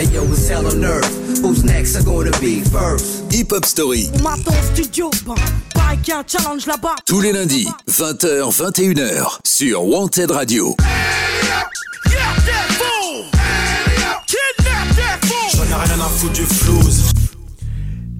Hey yo, it's hell on earth. Who's next? Are gonna be first? Hip Hop Story. Maton studio, bah, y a un challenge là-bas. Tous les lundis, 20h, 21h, sur Wanted Radio. J'en ai rien à foutre du flouze.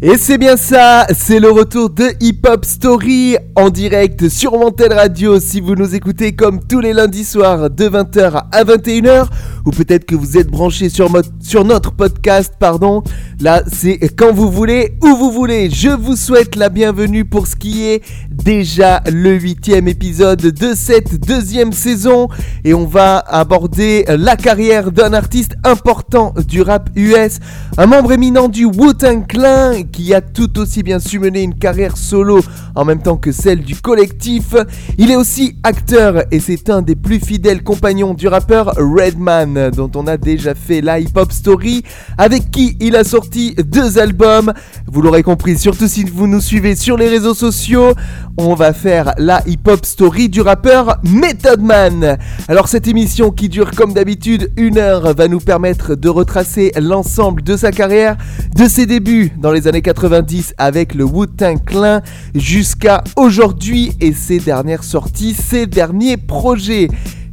Et c'est bien ça, c'est le retour de Hip Hop Story en direct sur Montel Radio si vous nous écoutez comme tous les lundis soirs de 20h à 21h ou peut-être que vous êtes branché sur, sur notre podcast, pardon. Là, c'est quand vous voulez, où vous voulez. Je vous souhaite la bienvenue pour ce qui est déjà le huitième épisode de cette deuxième saison et on va aborder la carrière d'un artiste important du rap US, un membre éminent du Wu-Tang Clan qui a tout aussi bien su mener une carrière solo en même temps que celle du collectif. Il est aussi acteur et c'est un des plus fidèles compagnons du rappeur Redman dont on a déjà fait la hip-hop story avec qui il a sorti deux albums. Vous l'aurez compris, surtout si vous nous suivez sur les réseaux sociaux, on va faire la hip-hop story du rappeur Method Man. Alors cette émission qui dure comme d'habitude une heure va nous permettre de retracer l'ensemble de sa carrière, de ses débuts dans les années 90 avec le Wu-Tang Clan jusqu'à aujourd'hui et ses dernières sorties, ses derniers projets.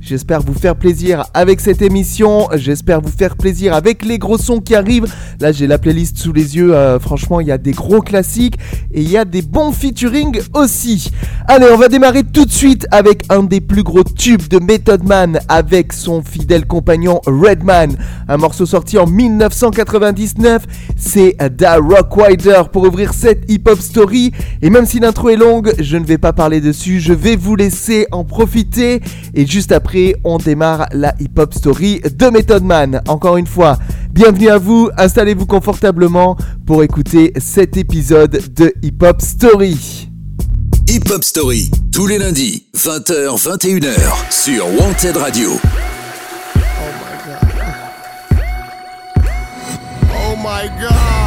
J'espère vous faire plaisir avec cette émission. J'espère vous faire plaisir avec les gros sons qui arrivent. Là, j'ai la playlist sous les yeux. Euh, franchement, il y a des gros classiques et il y a des bons featuring aussi. Allez, on va démarrer tout de suite avec un des plus gros tubes de Method Man avec son fidèle compagnon Redman. Un morceau sorti en 1999. C'est Da Rock Wider pour ouvrir cette hip-hop story. Et même si l'intro est longue, je ne vais pas parler dessus. Je vais vous laisser en profiter. Et juste après, on démarre la hip-hop story de Method Man. Encore une fois, bienvenue à vous. Installez-vous confortablement pour écouter cet épisode de hip-hop story. Hip Hop Story, tous les lundis, 20h, 21h, sur Wanted Radio. Oh my god. Microphone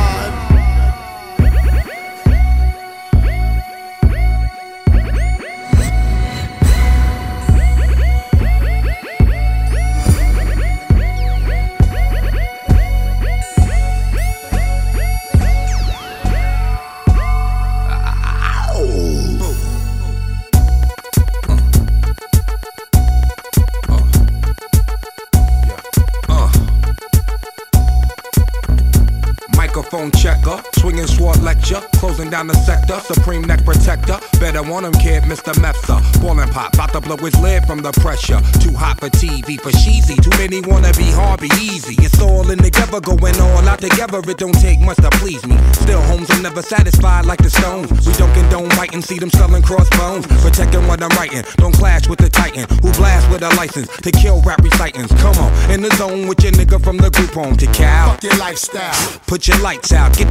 swinging sword lecture, closing down the sector, supreme neck protector. Better want him, kid, Mr. Mepsa. Ballin' pop, bout to blow his lid from the pressure. Too hot for TV, for cheesy. Too many wanna be hard, be easy. It's all in together, going all out together. It don't take much to please me. Still, homes are never satisfied like the Stones. We don't condone biting, see them selling crossbones. Protecting what I'm writing, don't clash with the Titan who blast with a license to kill rap recitants. Come on, in the zone with your nigga from the group home to Cal. Fuck your lifestyle. Put your lights out, get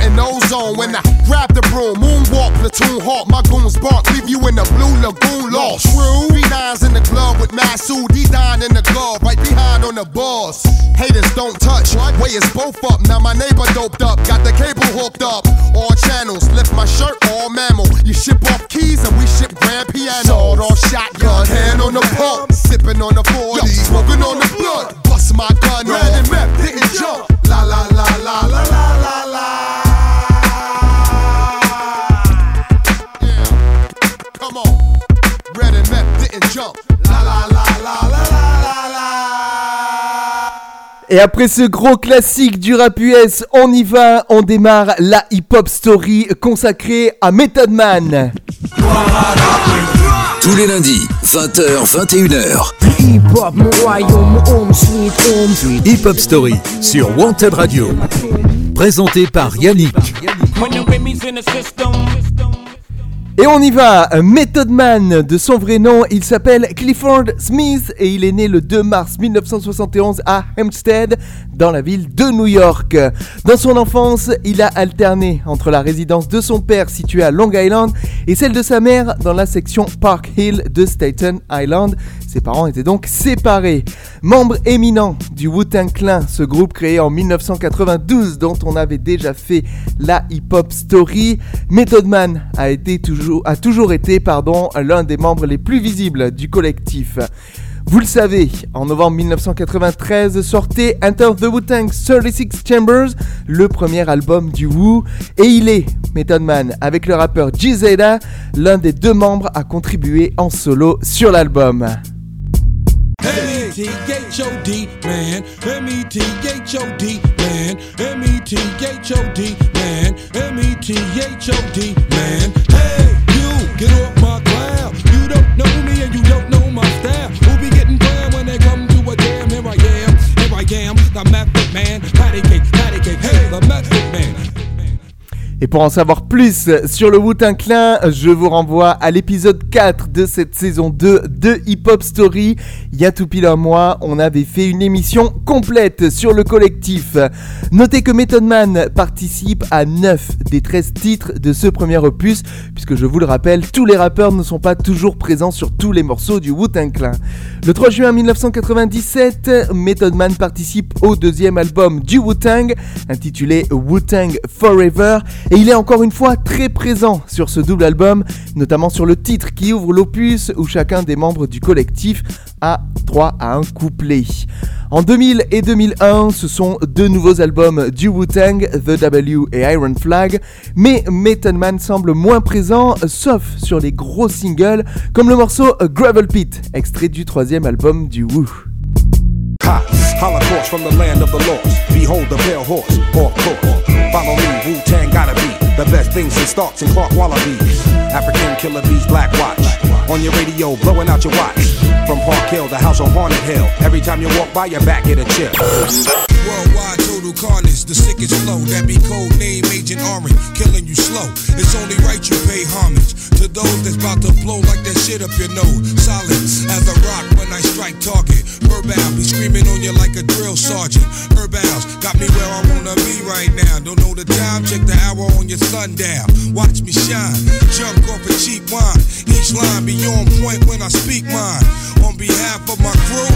ozone. When I grab the broom, moonwalk, platoon hawk, my goons bark, leave you in the blue lagoon lost. True. Three nines in the club with Masu, D9 in the glove, right behind on the boss. Haters don't touch, way is both up. Now my neighbor doped up, got the cable hooked up. All channels, lift my shirt, all mammal. You ship off keys and we ship grand piano. Sawed off shotgun, hand on the pump, sipping on the 40, smoking on the blood. Bust my gun, Et après ce gros classique du rap US, on y va, on démarre la hip-hop story consacrée à Method Man. Tous les lundis, 20h, 21h, Hip hop, mon royaume, mon home, sweet home. Hip Hop Story sur Wanted Radio. Présenté par Yannick. When the Et on y va, Method Man, de son vrai nom, il s'appelle Clifford Smith et il est né le 2 mars 1971 à Hempstead, dans la ville de New York. Dans son enfance, il a alterné entre la résidence de son père située à Long Island et celle de sa mère dans la section Park Hill de Staten Island. Ses parents étaient donc séparés. Membre éminent du Wu-Tang Clan, ce groupe créé en 1992 dont on avait déjà fait la hip-hop story, Method Man a, toujours, été l'un des membres les plus visibles du collectif. Vous le savez, en novembre 1993 sortait Enter the Wu-Tang 36 Chambers, le premier album du Wu, et il est, Method Man, avec le rappeur G Zeta, l'un des deux membres à contribuer en solo sur l'album. M-E-T-H-O-D, man. M-E-T-H-O-D, man. M-E-T-H-O-D, man. M-E-T-H-O-D, man. Hey, you, get off my cloud. You don't know me and you don't know my style. Who be getting down when they come to a jam? Here I am, here I am, the method man. Patty cake, Et pour en savoir plus sur le Wu-Tang Clan, je vous renvoie à l'épisode 4 de cette saison 2 de Hip Hop Story. Il y a tout pile un mois, on avait fait une émission complète sur le collectif. Notez que Method Man participe à 9 des 13 titres de ce premier opus, puisque je vous le rappelle, tous les rappeurs ne sont pas toujours présents sur tous les morceaux du Wu-Tang Clan. Le 3 juin 1997, Method Man participe au deuxième album du Wu-Tang, intitulé Wu-Tang Forever, et il est encore une fois très présent sur ce double album, notamment sur le titre qui ouvre l'opus où chacun des membres du collectif a droit à un couplet. En 2000 et 2001, ce sont deux nouveaux albums du Wu-Tang, The W et Iron Flag, mais Method Man semble moins présent, sauf sur les gros singles, comme le morceau Gravel Pit, extrait du troisième album du Wu. Follow me, Wu Tang gotta be the best thing since Starks and Clark Wallabies. African killer bees, black watch. On your radio, blowing out your watch. From Park Hill, the house on Haunted Hill. Every time you walk by, your back get a chill. Worldwide total carnage, the sickest flow. That be code name Agent Orange, killing you slow. It's only right you pay homage to those that's about to blow like that shit up your nose. Solid as a rock when I strike target. Verbal be screaming on you like a drill sergeant. Herbals got me where I wanna be right now. Don't know the time, check the hour on your sundial. Watch me shine, jump off a cheap wine. Each line be on point when I speak mine. On behalf of my crew,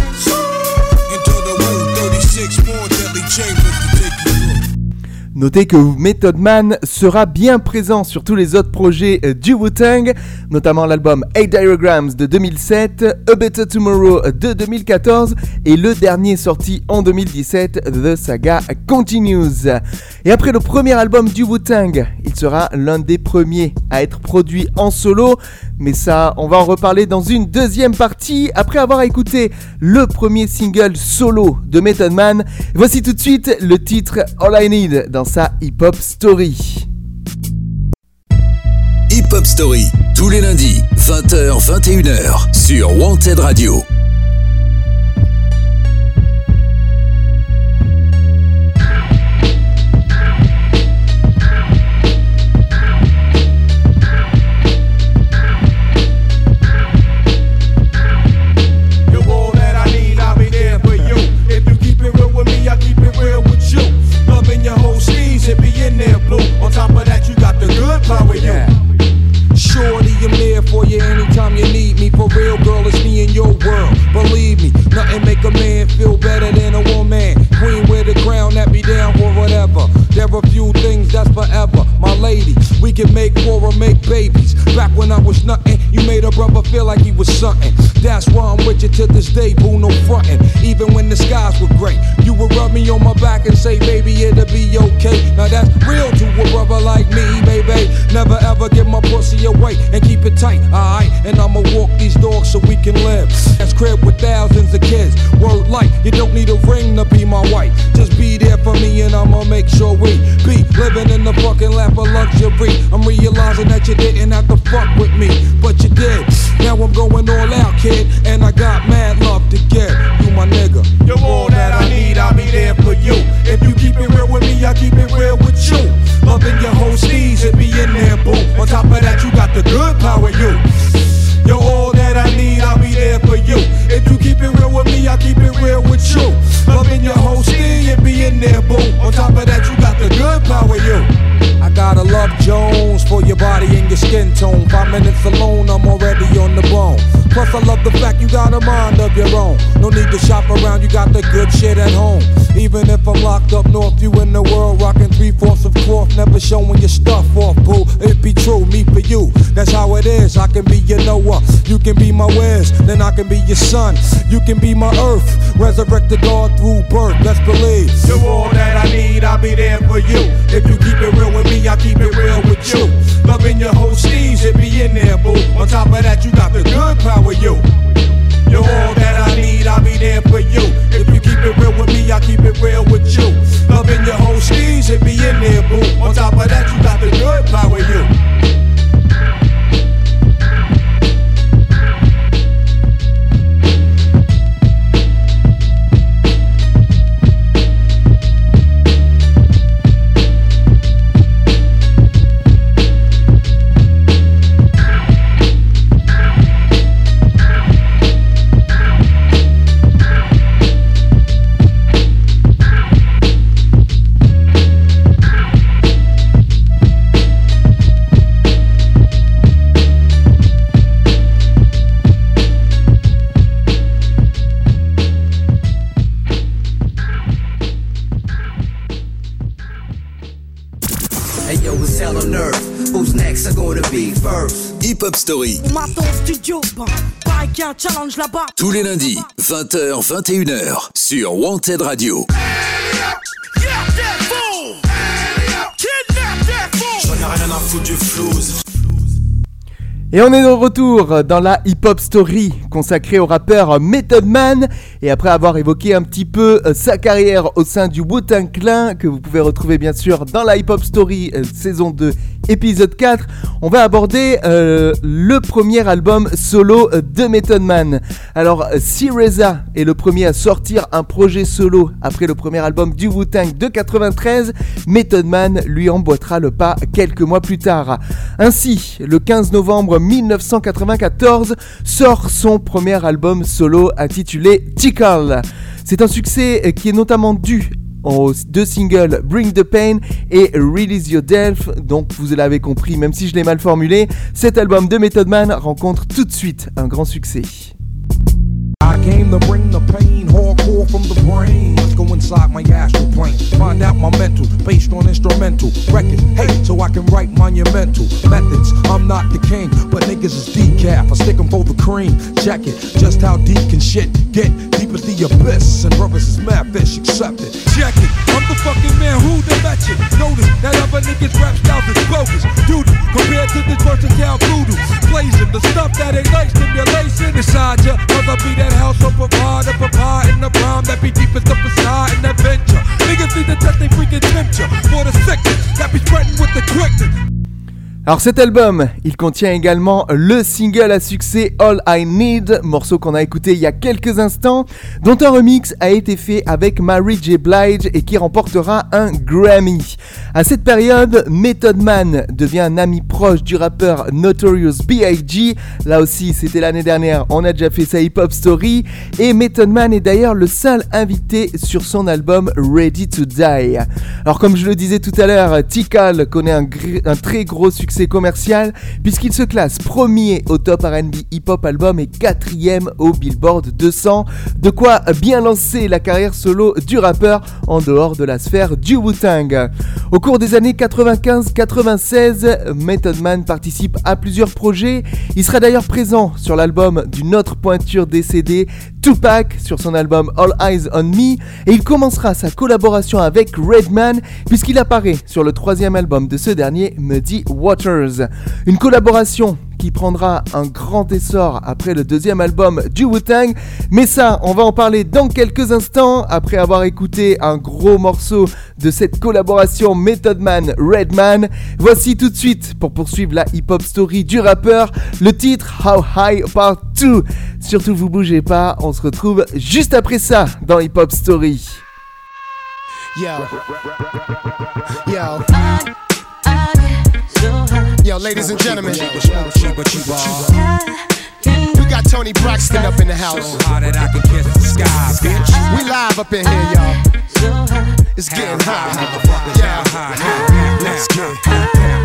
into the room 36 more deadly chambers to take you through. Notez que Method Man sera bien présent sur tous les autres projets euh, du Wu-Tang, notamment l'album 8 Diagrams de 2007, A Better Tomorrow de 2014 et le dernier sorti en 2017, The Saga Continues. Et après le premier album du Wu-Tang, il sera l'un des premiers à être produit en solo, mais ça, on va en reparler dans une deuxième partie après avoir écouté le premier single solo de Method Man. Voici tout de suite le titre All I Need dans sa hip-hop story. Hip Hop Story, tous les lundis, 20h, 21h, sur Wanted Radio. Your world. Believe me, nothing make a man feel better than a woman. Queen with a crown that be down for whatever. There are few things that's forever. My lady, we can make war or make babies. Back when I was nothing, you made a brother feel like he was something. That's why I'm with you to this day, boo, no frontin'. Even when the skies were gray, you would rub me on my back and say, baby, it'll be okay. Now that's real to a brother like me, baby. Never ever give my pussy away and keep it tight, alright? And I'ma walk these dogs so we can crib with thousands of kids. Word light, you don't need a ring to be my wife. Just be there for me and I'ma make sure we be living in the fucking lap of luxury. I'm realizing that you didn't have to fuck with me, but you did. Now I'm going all out, kid, and I got mad love to give. You my nigga. You're all that I need, I'll be there for you. If you keep it real with me, I keep it real with you. Loving your whole steez, it be in there, boo. On top of that, you got the good what I need, I'll be there for you. If you keep it real with me, I'll keep it real with you. Loving your whole sting and being there, boo. On top of that, you got the good power, you. I gotta love Jones for your body and your skin tone. Five minutes alone, I'm already on the bone. Plus, I love the fact you got a mind of your own. No need to shop around, you got the good shit at home. Even if I'm locked up north, you in the world, rocking three fourths of cloth, never showing your stuff off, boo. It be true, me for you. That's how it is. I can be your Noah, you can be my Wes, then I can be your son. You can be my earth, resurrected God through birth. Let's believe. You're all that I need, I'll be there for you. If you keep it real with me, I keep it real with you. Loving your whole steez, it be in there, boo. On top of that, you got the good power, you. You're all that I need, I'll be there for you. If you keep it real with me, I keep it real with you. Loving your whole steez, it be in there, boo. On top of that, you got the good power, you. Tous les lundis, 20h, 21h, sur Wanted Radio. J'en ai rien à foutre du. Et on est de retour dans la hip-hop story consacrée au rappeur Method Man. Et après avoir évoqué un petit peu euh, sa carrière au sein du Wu-Tang Clan, que vous pouvez retrouver bien sûr dans la hip-hop story euh, saison 2, épisode 4, on va aborder euh, le premier album solo de Method Man. Alors, si Reza est le premier à sortir un projet solo après le premier album du Wu-Tang de 93, Method Man lui emboîtera le pas quelques mois plus tard. Ainsi, le 15 novembre 1994 sort son premier album solo intitulé Tickle. C'est un succès qui est notamment dû aux deux singles Bring the Pain et Release Your Delf. Donc vous l'avez compris, même si je l'ai mal formulé, cet album de Method Man rencontre tout de suite un grand succès. From the brain. Let's go inside my astral plane, find out my mental, based on instrumental records. Hey, so I can write monumental methods. I'm not the king, but niggas is decaf. I stick 'em for the cream. Check it, just how deep can shit get? Deep as the abyss, and brothers is mad fish, accept it. Check it, I'm the fucking man who the mention. Notice that other niggas rap styles is bogus. Dude, compared to this versatile voodoo, blazing the stuff that like stimulation inside ya. Mother be that house of provide, a provide in that be deep as the facade and adventure. Niggas need to test they freaking temperature for the sickness that be spreading with the quickness. Alors cet album, il contient également le single à succès All I Need, morceau qu'on a écouté il y a quelques instants, dont un remix a été fait avec Mary J. Blige et qui remportera un Grammy. À cette période, Method Man devient un ami proche du rappeur Notorious B.I.G. Là aussi, c'était l'année dernière, on a déjà fait sa hip-hop story. Et Method Man est d'ailleurs le seul invité sur son album Ready to Die. Alors comme je le disais tout à l'heure, Tikal connaît un, très gros succès commercial puisqu'il se classe premier au top R&B hip-hop album et quatrième au Billboard 200. De quoi bien lancer la carrière solo du rappeur en dehors de la sphère du Wu-Tang. Au cours des années 95-96, Method Man participe à plusieurs projets. Il sera d'ailleurs présent sur l'album d'une autre pointure décédée, Tupac, sur son album All Eyes on Me, et il commencera sa collaboration avec Redman puisqu'il apparaît sur le troisième album de ce dernier, Muddy Waters. Une collaboration qui prendra un grand essor après le deuxième album du Wu-Tang. Mais ça, on va en parler dans quelques instants après avoir écouté un gros morceau de cette collaboration Method Man Redman. Voici tout de suite pour poursuivre la hip-hop story du rappeur le titre How High Part 2. Surtout vous bougez pas, on se retrouve juste après ça dans Hip Hop Story. Yo. Yo. Yo, ladies and gentlemen. We got Toni Braxton up in the house. How that I can kiss the sky, bitch. We live up in here, y'all. It's getting hot. Yeah. Let's get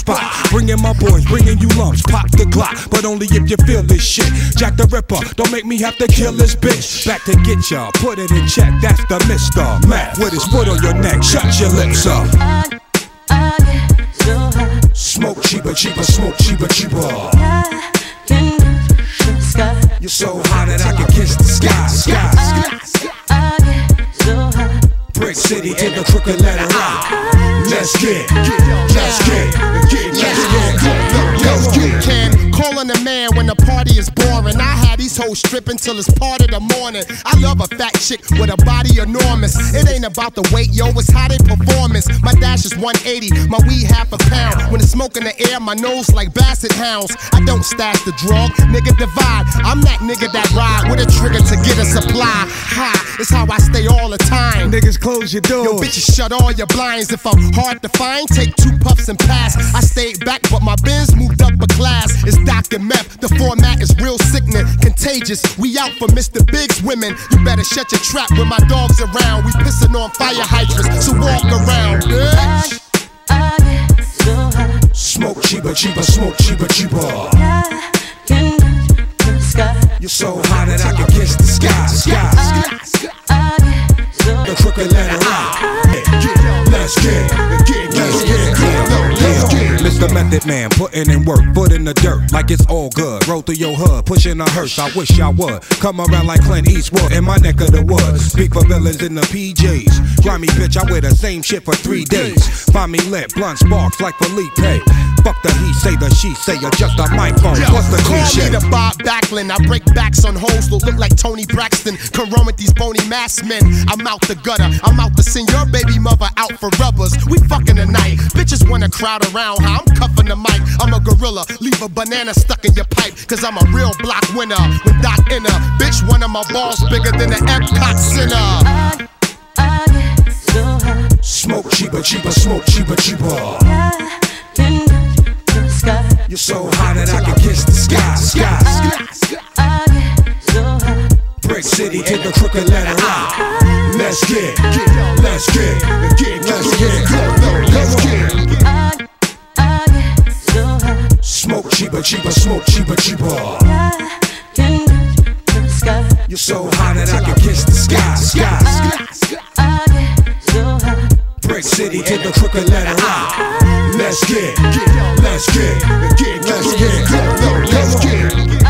spot. Bringing my boys, bringing you lumps, pop the clock. But only if you feel this shit. Jack the Ripper, don't make me have to kill this bitch. Back to get ya, put it in check. That's the Mr. Mac with his foot on your neck. Shut your lips up. Smoke cheaper, cheaper, smoke cheaper, cheaper. You're so hot that I can kiss the sky, sky, sky. Brick City to the crooked letter I. Let's get, let's get, get, let's get, Let's get calling a man when the party is boring. I had these hoes stripping till it's part of the morning. I love a fat chick with a body enormous. It ain't about the weight, yo, it's how they performance. My dash is 180, my weed half a pound. When it's smoke in the air, my nose like basset hounds. I don't stash the drug, nigga divide. I'm that nigga that ride with a trigger to get a supply. High, it's how I stay all the time. Niggas close your Yo, doors. bitches, shut all your blinds. If I'm hard to find, take two puffs and pass. I stayed back, but my bins moved up a class. It's Dr. Meth. The format is real sickening, contagious. We out for Mr. Big's women. You better shut your trap when my dog's around. We pissing on fire hydrants, so walk around, bitch. Smoke cheaper, cheaper, smoke cheaper, cheaper. You're so hot that I can kiss the sky, sky. The crooked letter I. Let's get, Method Man, putting in work, foot in the dirt, like it's all good. Roll through your hood, pushing a hearse. I wish I would come around like Clint Eastwood in my neck of the woods. Speak for villains in the PJs. Grimy bitch, I wear the same shit for three days. Find me lit, blunt sparks like Felipe. Fuck the he say, the she say, or just a microphone. Yo, What's the call cliche? me the Bob Backlund. I break backs on hoes that look like Toni Braxton. Come run with these bony mass men. I'm out the gutter. I'm out to send your baby mother out for rubbers. We fucking tonight. Bitches wanna crowd around how I'm cuffing the mic. I'm a gorilla. Leave a banana stuck in your pipe. Cause I'm a real block winner. With Doc Inner. Bitch, one of my balls bigger than the Epcot Center. Smoke cheaper, cheaper, smoke cheaper, cheaper. You're so hot that I can kiss the sky, sky. sky sky Brick City to the crooked letter I. Let's get, let's get, get, let's get, let's get. Smoke cheaper, cheaper, smoke cheaper, cheaper. You're so hot that I can kiss the sky, sky. sky. Brick City to the crooked letter I. Let's get, let's get, get, let's get, let's get.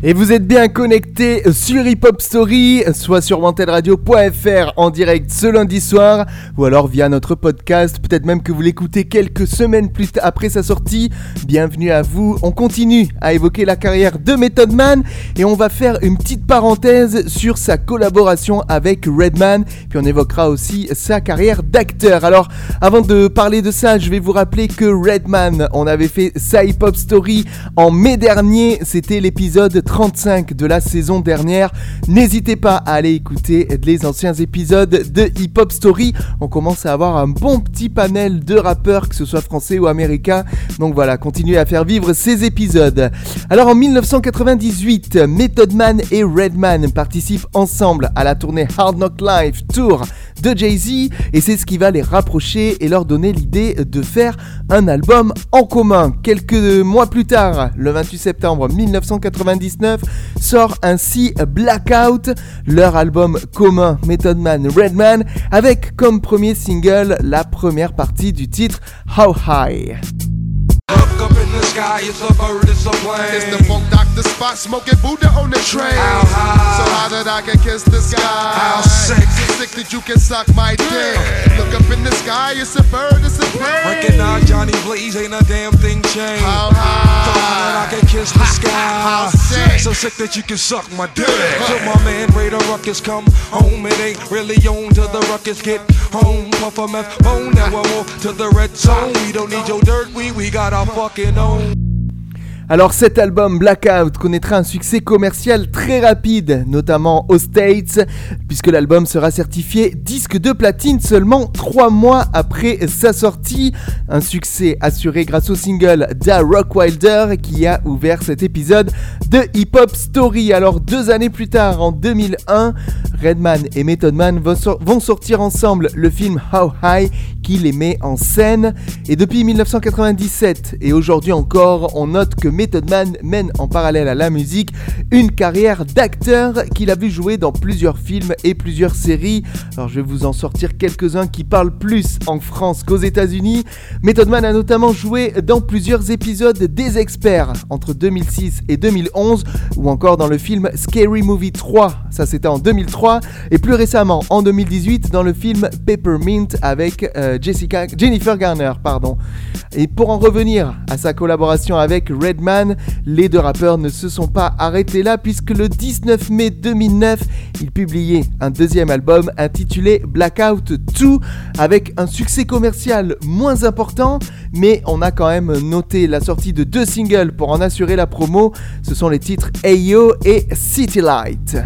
Et vous êtes bien connecté sur Hip Hop Story, soit sur wantedradio.fr en direct ce lundi soir, ou alors via notre podcast, peut-être même que vous l'écoutez quelques semaines plus après sa sortie. Bienvenue à vous. On continue à évoquer la carrière de Method Man et on va faire une petite parenthèse sur sa collaboration avec Redman, puis on évoquera aussi sa carrière d'acteur. Alors, avant de parler de ça, je vais vous rappeler que Redman, on avait fait sa Hip Hop Story en mai dernier, c'était l'épisode 35 de la saison dernière. N'hésitez pas à aller écouter les anciens épisodes de Hip Hop Story. On commence à avoir un bon petit panel de rappeurs, que ce soit français ou américains. Donc voilà, continuez à faire vivre ces épisodes. Alors en 1998, Method Man et Redman participent ensemble à la tournée Hard Knock Live Tour de Jay-Z et c'est ce qui va les rapprocher et leur donner l'idée de faire un album en commun. Quelques mois plus tard, le 28 septembre 1999, sort ainsi Blackout, leur album commun Method Man Redman, avec comme premier single la première partie du titre How High. Sky. it's a bird, it's a plane. It's the funk doctor spot, smoking Buddha on the train. How high? So high that I can kiss the sky. How sick? So sick that you can suck my dick. Look up in the sky, it's a bird, it's a plane. Recognize Johnny Blaze, ain't a damn thing changed. How high? So high that I can kiss the sky. How sick? So sick that you can suck my dick. So my man Raider Ruckus come home. It ain't really on till the ruckus get home. Puff a meth bone. Now we're off to the red zone. We don't need your dirt, we, we got our fucking own. Alors cet album Blackout connaîtra un succès commercial très rapide, notamment aux States, puisque l'album sera certifié disque de platine seulement 3 mois après sa sortie. Un succès assuré grâce au single Da Rockwilder qui a ouvert cet épisode de Hip Hop Story. Alors deux années plus tard, en 2001, Redman et Method Man vont sortir ensemble le film How High qui les met en scène. Et depuis 1997 et aujourd'hui encore, on note que Method Man mène en parallèle à la musique une carrière d'acteur qu'il a vu jouer dans plusieurs films et plusieurs séries. Alors je vais vous en sortir quelques-uns qui parlent plus en France qu'aux États-Unis. Method Man a notamment joué dans plusieurs épisodes des Experts entre 2006 et 2011 ou encore dans le film Scary Movie 3, ça c'était en 2003 et plus récemment en 2018 dans le film Peppermint avec euh, Jennifer Garner. Et pour en revenir à sa collaboration avec Redman, les deux rappeurs ne se sont pas arrêtés là puisque le 19 mai 2009, ils publiaient un deuxième album intitulé Blackout 2 avec un succès commercial moins important, mais on a quand même noté la sortie de deux singles pour en assurer la promo. Ce sont les titres Ayo et City Light.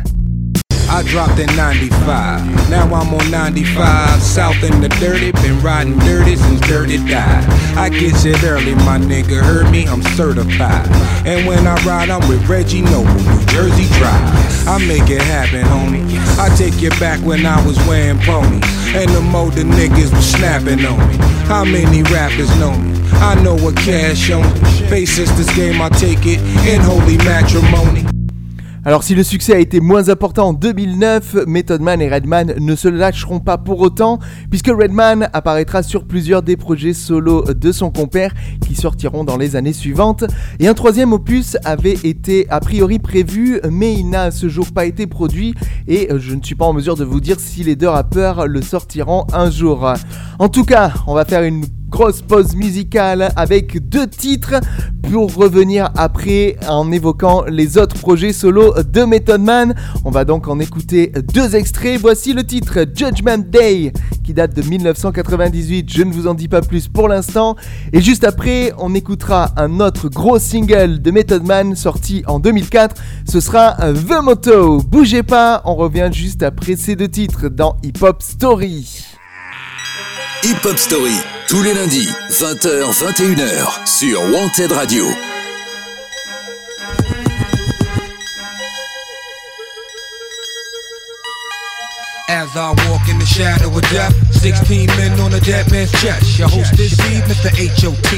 I dropped in 95. Now I'm on 95. South in the dirty. Been riding dirty since dirty died. I get it early, my nigga. Heard me? I'm certified. And when I ride, I'm with Reggie Noble, New Jersey Drive. I make it happen, homie. I take you back when I was wearing ponies. And the more the niggas was snapping on me. How many rappers know me? I know what cash on me. Face this game, I take it in holy matrimony. Alors si le succès a été moins important en 2009, Method Man et Redman ne se lâcheront pas pour autant, puisque Redman apparaîtra sur plusieurs des projets solo de son compère qui sortiront dans les années suivantes. Et un troisième opus avait été a priori prévu, mais il n'a à ce jour pas été produit, et je ne suis pas en mesure de vous dire si les deux rappeurs le sortiront un jour. En tout cas, on va faire une grosse pause musicale avec deux titres revenir après en évoquant les autres projets solo de Method Man. On va donc en écouter deux extraits. Voici le titre Judgment Day qui date de 1998. Je ne vous en dis pas plus pour l'instant. Et juste après, on écoutera un autre gros single de Method Man sorti en 2004. Ce sera The Moto. Bougez pas, on revient juste après ces deux titres dans Hip Hop Story. Hip Hop Story, tous les lundis, 20h, 21h, sur Wanted Radio. As I walk in the shadow of death, 16 men on a dead man's chest. Your host this evening, Mr. H.O.T.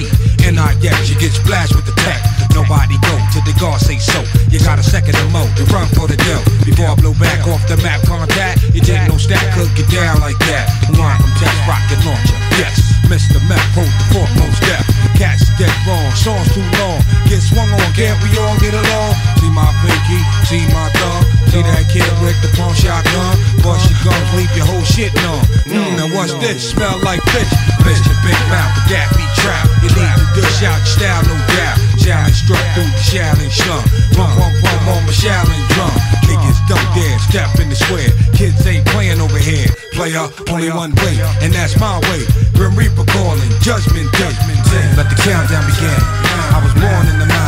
And I yes, you get splashed with the tech. Nobody go till the guard say so. You got a second to mow, to run for the dough. Before I blow back off the map contact, you take no stack could get down like that. Line from test rocket launcher, yes. Mr. Meth hold the foremost step. Cats dead wrong, songs too long. Get swung on, can't we all get along? See my pinky, see my thumb. See that kid with the pawn shotgun? Bust your guns, leave your whole shit numb. Mm, now what's this? Smell like fish. Mr. Big Mouth, the gap be trapped. You need to dish out your style, no doubt. Challenge struck through the Shaolin slum. Rum, rum, rum on my Shaolin drum. Niggas don't dare step in the square. Kids ain't playing over here. Player, only one way, and that's my way. Grim Reaper calling, judgment day. Let the countdown begin. I was born in the mind.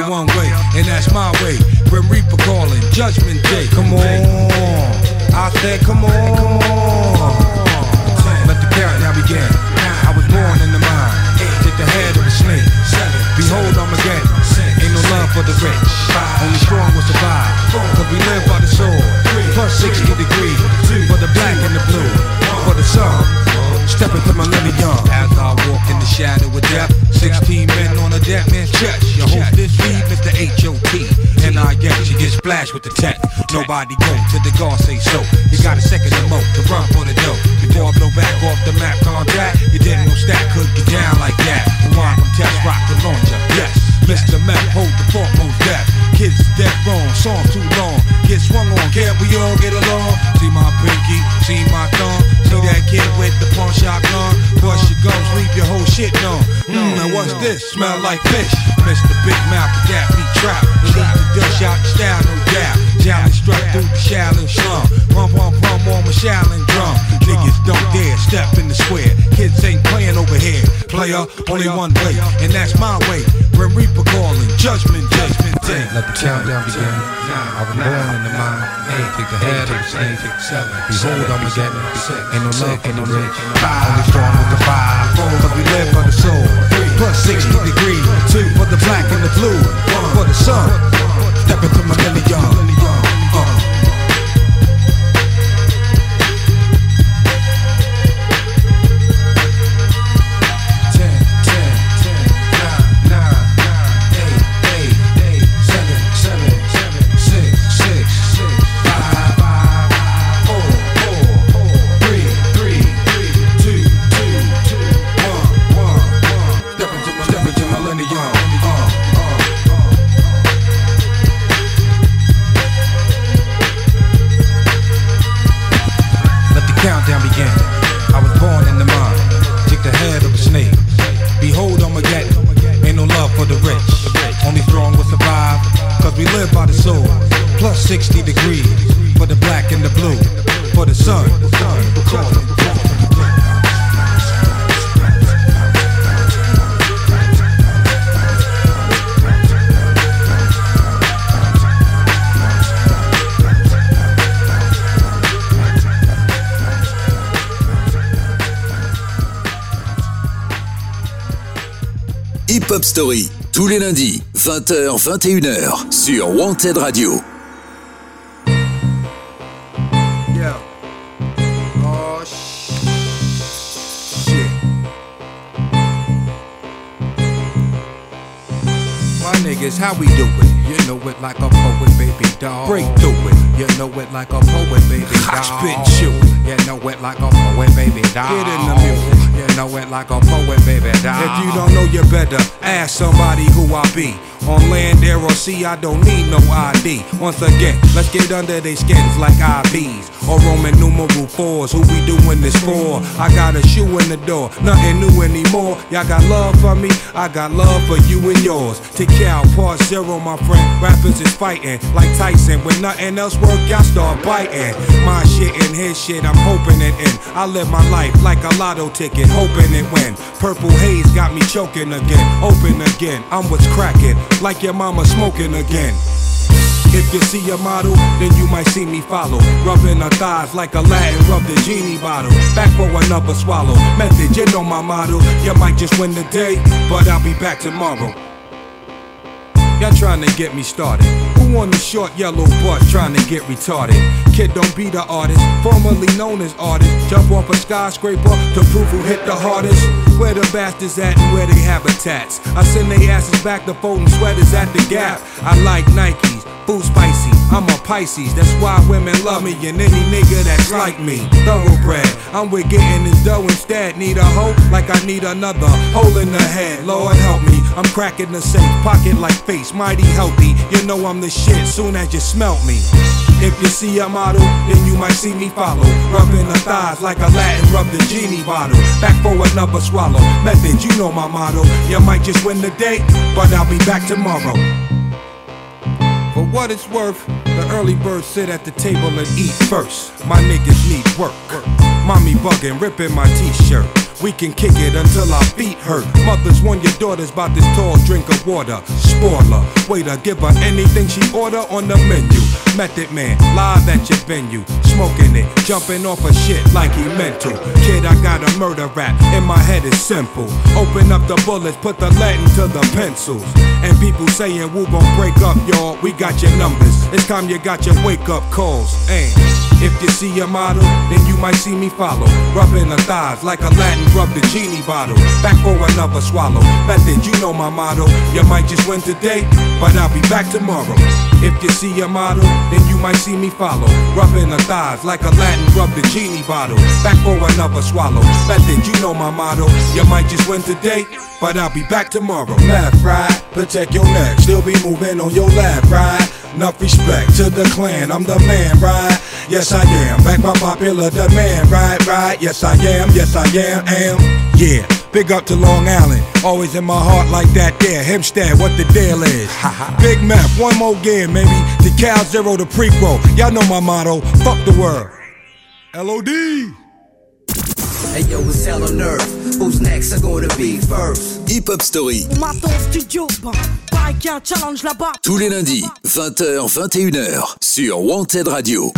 Only one way, and that's my way. Grim Reaper calling, Judgment Day. Come on, I said, come on. Long. Get swung on, can't we all get along? See my pinky, see my thumb. See that kid with the pawn shotgun. Bust your gums, leave your whole shit numb. Mmm, and what's this? Smell like fish. Mr. Big Mouth, that be trap. Leave the dust out style, no doubt. Through the Shaolin slum. Uh. Pump, pump, pump on my Shaolin drum. Niggas don't dare step in the square. Kids ain't playing over here. Player, only one way, and that's my way. Grim Reaper calling, judgment, judgment day. Let the countdown begin. I was born in the mind. Take the head of the snake. Behold, Armageddon. Ain't no love for the rich. Only strong with the five. Cause we live for the soul. Plus 60 degrees. Two for the black and the blue. One for the sun. Step into my millennium. Hip Hop Story, tous les lundis, 20h, 21h, sur Wanted Radio. Niggas, how we do it? You know it like a poet, baby dog. Break through it. You know it like a poet, baby dog. I spit you. You know it like a poet, baby dog. Get in the music. You know it like a poet, baby. If you don't know, you better ask somebody who I be. On land, air, or sea, I don't need no ID. Once again, let's get under their skins like IVs or Roman numeral fours. Who we doing this for? I got a shoe in the door, nothing new anymore. Y'all got love for me, I got love for you and yours. Take out part zero, my friend. Rappers is fighting like Tyson. When nothing else work, y'all start biting. My shit and his shit, I'm hoping it in. I live my life like a lotto ticket, hoping it win. Purple haze got me choking again, open again. I'm what's cracking, like your mama smoking again. If you see a model, then you might see me follow. Rubbing her thighs like a Latin rub the genie bottle. Back for another swallow. Method, you know my motto. You might just win the day, but I'll be back tomorrow. Y'all trying to get me started. Who on the short yellow butt trying to get retarded? Kid don't be the artist, formerly known as artist. Jump off a skyscraper to prove who hit the hardest. Where the bastards at and where they habitats. I send they asses back to folding sweaters at the gap. I like Nikes, food spicy. I'm a Pisces, that's why women love me and any nigga that's like me. Thoroughbred, I'm with getting this dough instead. Need a hoe like I need another hole in the head. Lord help me, I'm cracking the safe, pocket like face, mighty healthy. You know I'm the shit soon as you smelt me. If you see a model, then you might see me follow. Rubbing the thighs like a Latin rub the genie bottle. Back for another swallow. Method, you know my motto. You might just win the day, but I'll be back tomorrow. For what it's worth, the early birds sit at the table and eat first. My niggas need work. Mommy bugging, ripping my t-shirt. We can kick it until our feet hurt. Mothers warn your daughters about this tall drink of water. Spoiler, waiter, give her anything she order on the menu. Method man, live at your venue, smoking it, jumping off a shit like he meant to. Kid, I got a murder rap, in my head is simple. Open up the bullets, put the lead into the pencils. And people saying, we gon' break up, y'all, we got your numbers. It's time you got your wake up calls. And if you see a model, then you might see me follow. Rubbing the thighs like a Latin rub the genie bottle. Back for another swallow. Method, you know my motto. You might just win today, but I'll be back tomorrow. If you see a model, then you might see me follow. Rubbing the thighs like a Latin rub the genie bottle. Back for another swallow. Method, you know my motto. You might just win today, but I'll be back tomorrow. Left, right, protect your neck. Still be moving on your left, right. Enough respect to the clan, I'm the man, right? Yes, I am. Back by popular demand, right, right? Yes, I am. Yes, I am. Am. Yeah. Big up to Long Island, always in my heart like that there. Hempstead, what the deal is. Big meth, one more game, maybe. Tical Zero, the prequel. Y'all know my motto, fuck the world. LOD. Hey yo, it's hell on earth. Who's next? Are gonna be first? Hip Hop Story, studio, pareil qu'il y a un challenge là-bas. tous les lundis, 20h, 21h, sur Wanted Radio.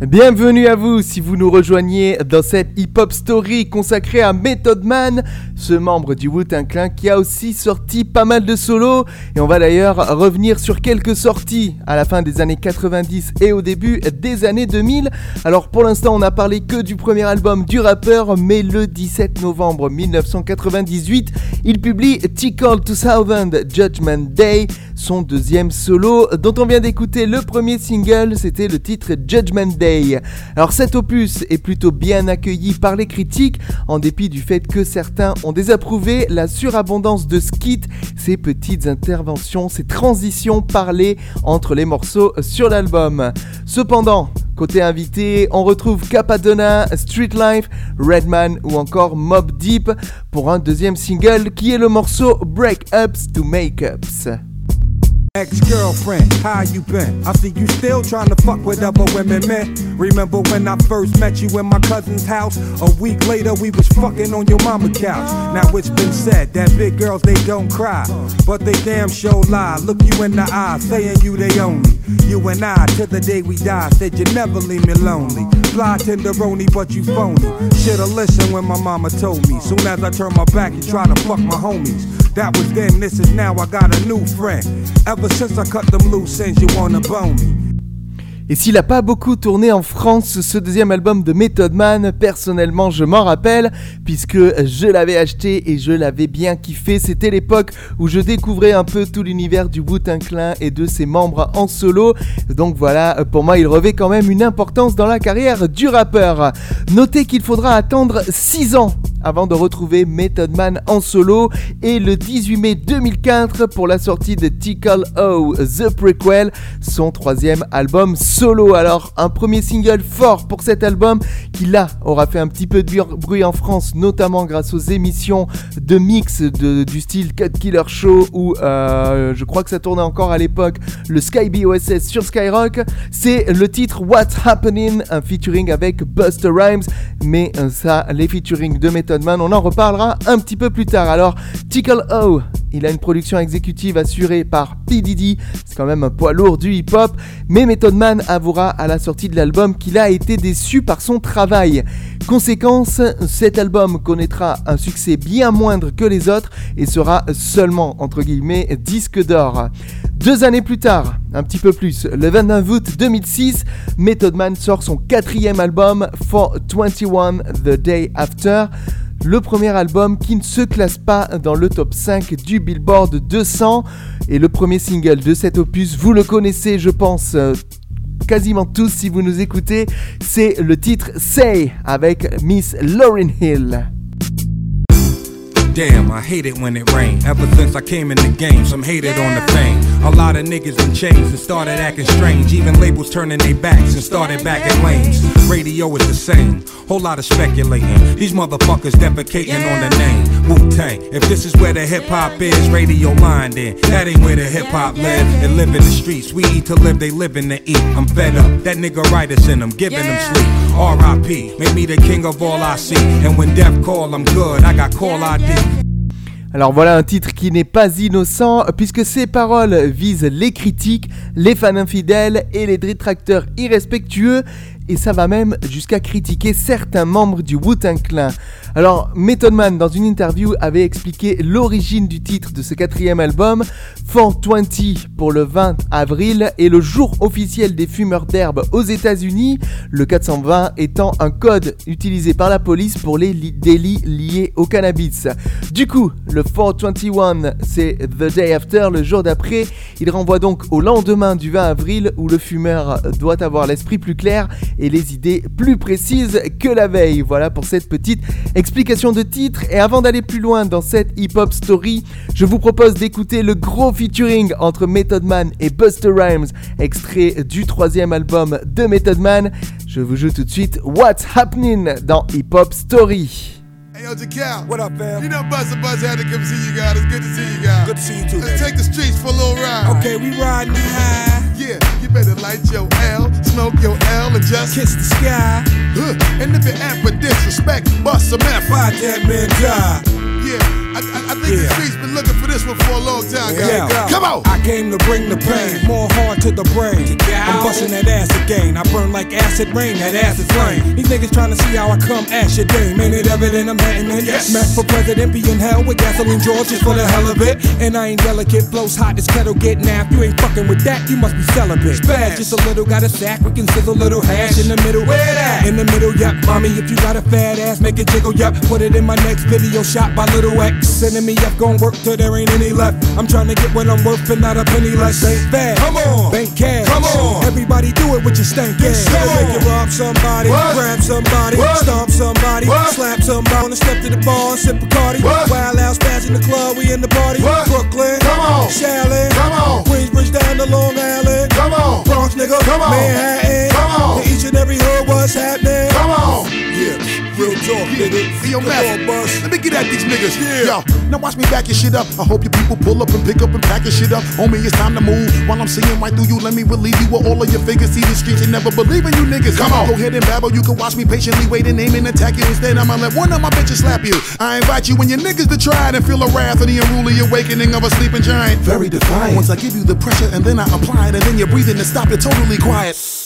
Bienvenue à vous si vous nous rejoignez dans cette hip-hop story consacrée à Method Man, ce membre du Wu-Tang qui a aussi sorti pas mal de solos et on va d'ailleurs revenir sur quelques sorties à la fin des années 90 et au début des années 2000. Alors pour l'instant on n'a parlé que du premier album du rappeur mais le 17 novembre 1998 il publie Tickle 2000 Judgment Day, son deuxième solo dont on vient d'écouter le premier single, c'était le titre Judgment Day. Alors cet opus est plutôt bien accueilli par les critiques, en dépit du fait que certains ont désapprouvé la surabondance de skits, ces petites interventions, ces transitions parlées entre les morceaux sur l'album. Cependant, Côté invité, on retrouve Capadonna, Street Life, Redman ou encore Mob Deep pour un deuxième single qui est le morceau Break Ups to Make Ups. Ex-girlfriend, how you been? I see you still trying to fuck with other women, man. Remember when I first met you in my cousin's house? A week later, we was fucking on your mama couch. Now it's been said that big girls they don't cry, but they damn sure lie. Look you in the eye, saying you they only. You and I, till the day we die, said you never leave me lonely. Fly tenderoni, but you phony. Shoulda listened when my mama told me. Soon as I turn my back, you try to fuck my homies. That was then, this is now. I got a new friend. Ever since I cut them loose you wanna bone me? Et s'il a pas beaucoup tourné en France, ce deuxième album de Method Man, personnellement je m'en rappelle, puisque je l'avais acheté et je l'avais bien kiffé. C'était l'époque où je découvrais un peu tout l'univers du Clan et de ses membres en solo. Donc voilà, pour moi il revêt quand même une importance dans la carrière du rappeur. Notez qu'il faudra attendre 6 ans avant de retrouver Method Man en solo et le 18 mai 2004 pour la sortie de Tickle O The Prequel, son troisième album solo. Alors un premier single fort pour cet album qui là aura fait un petit peu de bruit en France, notamment grâce aux émissions de mix du style Cut Killer Show ou euh, je crois que ça tournait encore à l'époque le Sky BOSS sur Skyrock. C'est le titre What's Happening, un featuring avec Buster Rhymes. Mais euh, ça, les featuring de Method On en reparlera un petit peu plus tard. Alors, Tickle O, il a une production exécutive assurée par P. Diddy. C'est quand même un poids lourd du hip-hop. Mais Method Man avouera à la sortie de l'album qu'il a été déçu par son travail. Conséquence, cet album connaîtra un succès bien moindre que les autres et sera seulement, entre guillemets, disque d'or. Deux années plus tard, un petit peu plus, le 29 août 2006, Method Man sort son quatrième album, For 21 The Day After. Le premier album qui ne se classe pas dans le top 5 du Billboard 200. Et le premier single de cet opus, vous le connaissez, je pense, euh, quasiment tous si vous nous écoutez, c'est le titre Say avec Miss Lauryn Hill. Damn, I hate it when it rain. Ever since I came in the game, some hated on the fame. A lot of niggas in chains and started acting strange. Even labels turning their backs and started back at lanes. Radio is the same. Whole lot of speculating. These motherfuckers defecating on the name. Wu Tang. If this is where the hip hop is, radio line then. That ain't where the hip hop live. They live in the streets. We eat to live, they living to eat. I'm fed up. That nigga writers in them, giving them sleep. R.I.P. Make me the king of all I see. And when death call, I'm good. I got call ID. Alors voilà un titre qui n'est pas innocent puisque ses paroles visent les critiques, les fans infidèles et les détracteurs irrespectueux et ça va même jusqu'à critiquer certains membres du Wu-Tang. Alors Method Man dans une interview avait expliqué l'origine du titre de ce quatrième album, 420 pour le 20 avril et le jour officiel des fumeurs d'herbe aux États-Unis, le 420 étant un code utilisé par la police pour les li- délits liés au cannabis. Du coup, le 421 c'est The Day After, le jour d'après. Il renvoie donc au lendemain du 20 avril où le fumeur doit avoir l'esprit plus clair et les idées plus précises que la veille. Voilà pour cette petite explication de titre. Et avant d'aller plus loin dans cette hip-hop story, je vous propose d'écouter le gros featuring entre Method Man et Buster Rhymes, extrait du troisième album de Method Man. Je vous joue tout de suite What's Happening dans Hip Hop Story. Hey, yo, Jacal. What up, fam? You know Buzzer Buzz had to come see you guys. It's good to see you guys. Good to see you too, Let's man. take the streets for a little ride. Okay, we riding high. Yeah, you better light your L, smoke your L, and just Kiss the sky. Huh. And if it ain't for disrespect, bust some F. Why that man die? Yeah, I, I, I think the Yeah. streets been looking for this one for a long time, guys. Yeah. Come on. I came to bring the pain, more hard to the brain. I'm busting that ass again. I burn like acid rain, that ass is flame. These niggas trying to see how I come ash your dame. Ain't it evident I'm hitting it? Yes. Meth for president, be in hell with gasoline George just for the hell of it. And I ain't delicate, flows hot as kettle get napped. You ain't fucking with that, you must be celibate. Spaz, just a little, got a sack, we can sizzle a little hash in the middle. Where that? In the middle, yep. Mommy, if you got a fat ass, make it jiggle, yep. Put it in my next video shot by Little X. Sending me up, gon' work till there ain't any left. I'm trying to get what I'm worth and not a penny less. Ain't fair. Come on. Bank cash. Come on. Everybody do it with your stank ass. Come Make you rob somebody, What? grab somebody, What? stomp somebody, What? slap somebody. On the step to the bar, and sip Bacardi. What? Wild out, spaz in the club, we in the party. What? Brooklyn, Come on. Shaolin, Come on. Queensbridge down to Long Island. Come on. Nigga. Come on. Manhattan. Come on. To each and every hood, what's happening? Come on. Yeah, real talk, nigga. Hey, yo, Matt, let me get at these niggas. Yeah. Yo, now watch me back your shit up. I hope your people pull up and pick up and pack your shit up. Homie, it's time to move. While I'm seeing right through you, let me relieve you with all of your figures. See the streets and never believe in you niggas. Come on. Go ahead and babble. You can watch me patiently wait and aim and attack you. Instead, I'ma let one of my bitches slap you. I invite you and your niggas to try it and feel the wrath of the unruly awakening of a sleeping giant. Very defiant. Once I give you the pressure and then I apply it and then you're breathing and stop it totally quiet.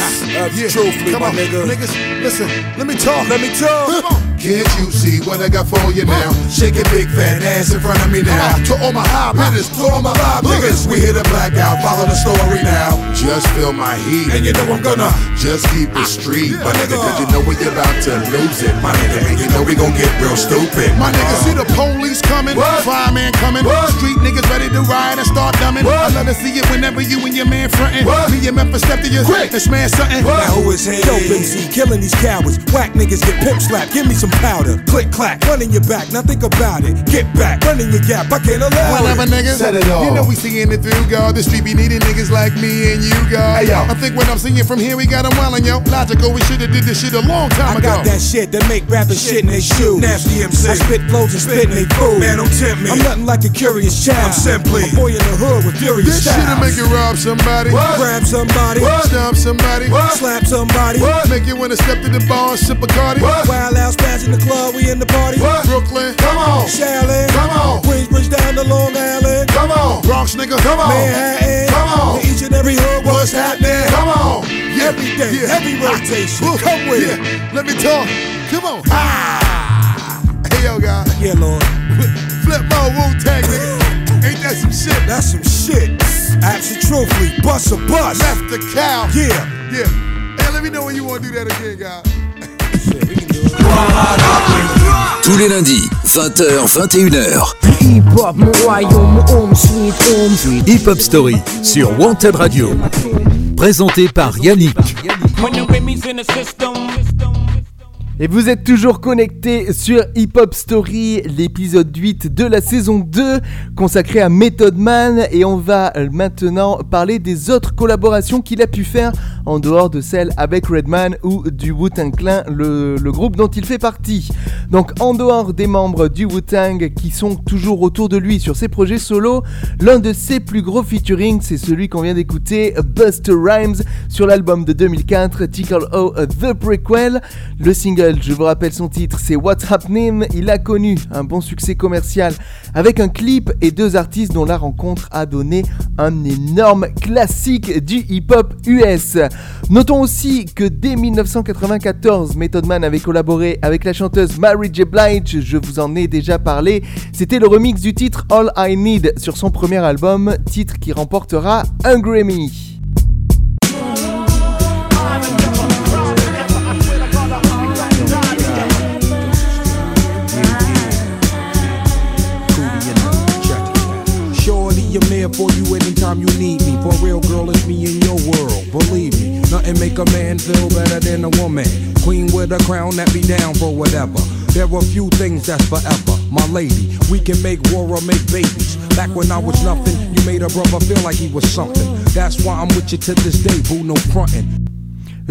That's truthfully, Come my on, nigga. Niggas, listen, let me talk. Let me talk. Come on. Can't you see what I got for you now? Shake your big fat ass in front of me now. To all my high hitters, to all my live niggas, we hit a blackout. Follow the story now. Just feel my heat, and you know I'm gonna just keep it street, my nigga, cause you know we about to lose it, my nigga, and you know we gon' get real stupid. My nigga, see the police coming, fireman coming, street niggas ready to ride and start dumbing. I love to see it whenever you and your man frontin'. Me and Memphis step to you, and smash something. Now who is he? Dope MC, killing these cowards. Whack niggas get pimp slapped. Give me some powder. Click clack, run in your back. Now think about it. Get back, run in your gap. I can't allow Whatever, it. nigga. Set it off. You know we seeing it through, God. The street be needing niggas like me and you, God. Hey, yo. I think what I'm seeing from here, we got 'em wildin', yo. Logical, we shoulda did this shit a long time I ago. got that shit that make rappers shit in they shoes. Nasty MC. I spit flows and spit in they food. Man, don't tempt me. I'm nothing like a curious child. I'm simply- a boy in the hood with furious this shit'll make you rob somebody. Grab somebody. Stomp somebody. Slap somebody. Make you wanna step to the bar and sip a cardi. Wild out spaz in the club, we in the party. Brooklyn. Come on. Shaolin. Come on. Queensbridge down to Long Island. Come on. Bronx nigga. Come on. Manhattan. Come on. To each and every hood, what's happening? Come on. Every day, heavy rotation. Woo. Come with it. Let me talk. Come on. Ah. Hey yo, guy. Yeah, Lord. Flip my Wu Tang, nigga. Ain't that some shit? That's some shit. Absolutely. Bust a bust. Left the cow. Yeah. Yeah. Hey, let me know when you want to do that again, guy. Tous les lundis, 20h, 21h. Hip hop, mon royaume, home sweet home sweet. Hip Hop Story sur Wanted Radio. Présenté par Yannick. Et vous êtes toujours connectés sur Hip Hop Story, l'épisode 8 de la saison 2, consacré à Method Man. Et on va euh, maintenant parler des autres collaborations qu'il a pu faire en dehors de celles avec Redman ou du Wu-Tang Clan, le, le groupe dont il fait partie. Donc en dehors des membres du Wu-Tang qui sont toujours autour de lui sur ses projets solo, l'un de ses plus gros featuring, c'est celui qu'on vient d'écouter, Buster Rhymes, sur l'album de 2004, Tickle O The Prequel. Le single, je vous rappelle son titre, c'est What's Happening. Il a connu un bon succès commercial avec un clip et deux artistes dont la rencontre a donné un énorme classique du hip-hop US. Notons aussi que dès 1994, Method Man avait collaboré avec la chanteuse Mary J. Blige, je vous en ai déjà parlé. C'était le remix du titre All I Need sur son premier album, titre qui remportera un Grammy. For you anytime you need me. For real, girl, it's me in your world. Believe me, nothing make a man feel better than a woman. Queen with a crown that be down for whatever. There are few things that's forever. My lady, we can make war or make babies. Back when I was nothing, you made a brother feel like he was something. That's why I'm with you to this day, boo, no frontin'.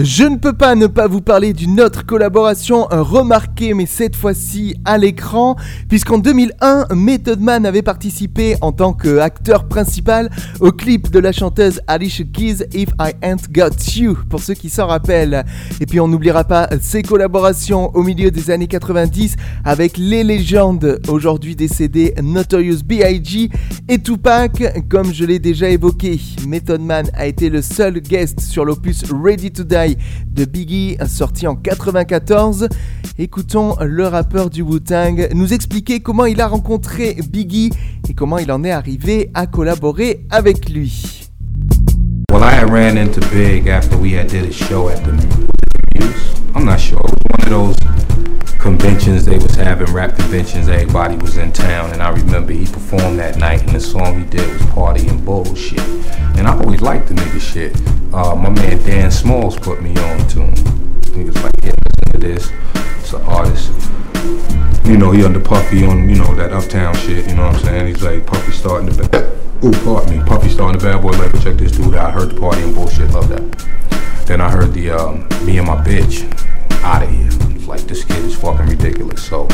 Je ne peux pas ne pas vous parler d'une autre collaboration remarquée, mais cette fois-ci à l'écran, puisqu'en 2001, Method Man avait participé en tant qu'acteur principal au clip de la chanteuse Alicia Keys If I Ain't Got You, pour ceux qui s'en rappellent. Et puis on n'oubliera pas ses collaborations au milieu des années 90 avec les légendes aujourd'hui décédées Notorious B.I.G. et Tupac, comme je l'ai déjà évoqué. Method Man a été le seul guest sur l'opus Ready to Die de Biggie sorti en 94. Écoutons le rappeur du Wu-Tang nous expliquer comment il a rencontré Biggie et comment il en est arrivé à collaborer avec lui. Conventions they was having, rap conventions. Everybody was in town, and I remember he performed that night, and the song he did was "Party and Bullshit." And I always liked the nigga shit. Uh, my man Dan Smalls put me on to him. He was like, "Yeah, listen to this. It's an artist." You know, he under Puffy on, you know, that uptown shit, you know what I'm saying? He's like, Puffy starting the bad, ooh, pardon me, Puffy starting the bad boy label, check this dude out, I heard the party and bullshit, love that. Then I heard the, um, me and my bitch, out of here. Like, this kid is fucking ridiculous. So,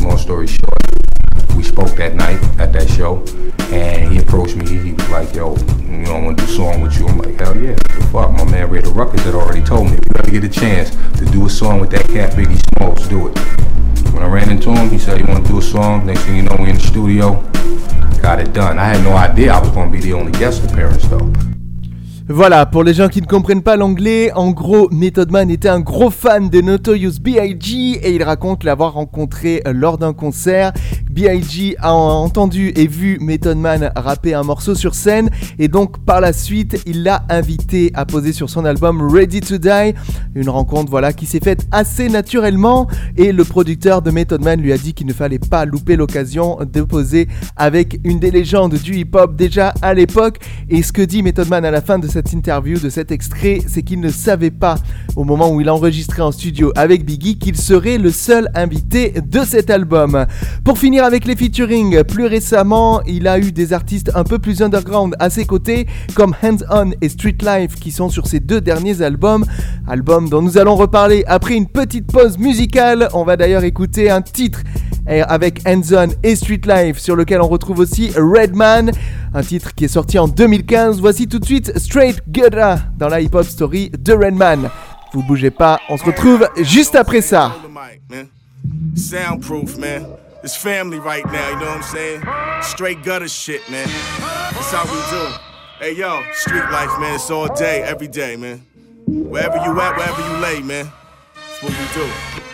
long story short, we spoke that night at that show, and he approached me, he was like, yo, you know, I want to do a song with you. I'm like, hell yeah, the fuck? My man Ray the Ruckus had already told me, if you ever get a chance to do a song with that cat Biggie Smalls, do it. When I ran into him, he said he want to do a song. Next thing you know, we in the studio. Got it done. I had no idea I was going to be the only guest appearance though. Voilà, pour les gens qui ne comprennent pas l'anglais, en gros, Method Man était un gros fan de Notorious B.I.G. et il raconte l'avoir rencontré euh, lors d'un concert. B.I.G. a entendu et vu Method Man rapper un morceau sur scène et donc par la suite, il l'a invité à poser sur son album Ready to Die. Une rencontre voilà qui s'est faite assez naturellement et le producteur de Method Man lui a dit qu'il ne fallait pas louper l'occasion de poser avec une des légendes du hip-hop déjà à l'époque. Et ce que dit Method Man à la fin de cette interview, de cet extrait, c'est qu'il ne savait pas au moment où il enregistrait en studio avec Biggie qu'il serait le seul invité de cet album. Pour finir avec les featuring, plus récemment, il a eu des artistes un peu plus underground à ses côtés, comme Hands On et Street Life, qui sont sur ses deux derniers albums. Albums dont nous allons reparler après une petite pause musicale. On va d'ailleurs écouter un titre avec Hands On et Street Life, sur lequel on retrouve aussi Redman, un titre qui est sorti en 2015. Voici tout de suite Straight Gudda dans la hip-hop story de Redman. Vous bougez pas, on se retrouve juste après ça. Soundproof, man. It's family right now, you know what I'm saying? Straight gutter shit, man. That's how we do. Hey, yo, street life, man. It's all day, every day, man. Wherever you at, wherever you lay, man. That's what we do.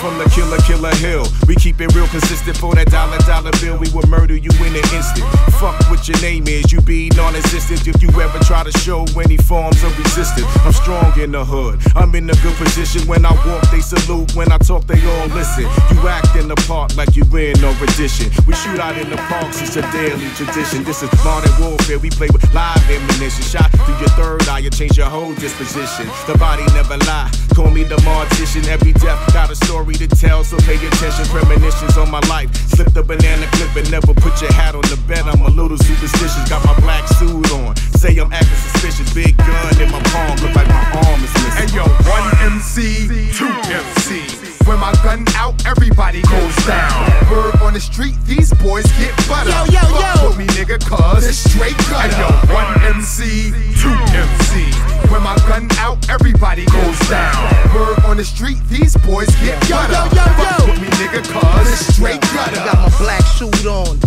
From the killer, killer hill. We keep it real consistent for that dollar, dollar bill. We will murder you in an instant. Fuck what your name is, you be non existent if you ever try to show any forms of resistance. I'm strong in the hood, I'm in a good position. When I walk, they salute. When I talk, they all listen. You act in the park like you in no rendition. We shoot out in the parks, it's a daily tradition. This is modern warfare, we play with live ammunition. Shot through your third eye, you change your whole disposition. The body never lie, call me the mortician. Every death got a story to tell, so pay attention. Premonitions on my life. Slip the banana clip and never put your hat on the bed. I'm a little superstitious, got my black suit on. Say I'm acting suspicious, big gun in my palm, look like my arm is missing. Hey yo, one MC, two MC. When my gun out, everybody goes down. Word on the street, these boys get butter. Yo, yo, Fuck yo. with me, nigga, cuz it's straight gutter. Yo, one MC, two MC. When my gun out, everybody goes down. Word on the street, these boys get Yo, butter. yo, yo, Fuck yo. with me, nigga, cuz it's straight I gutter. got my black suit on.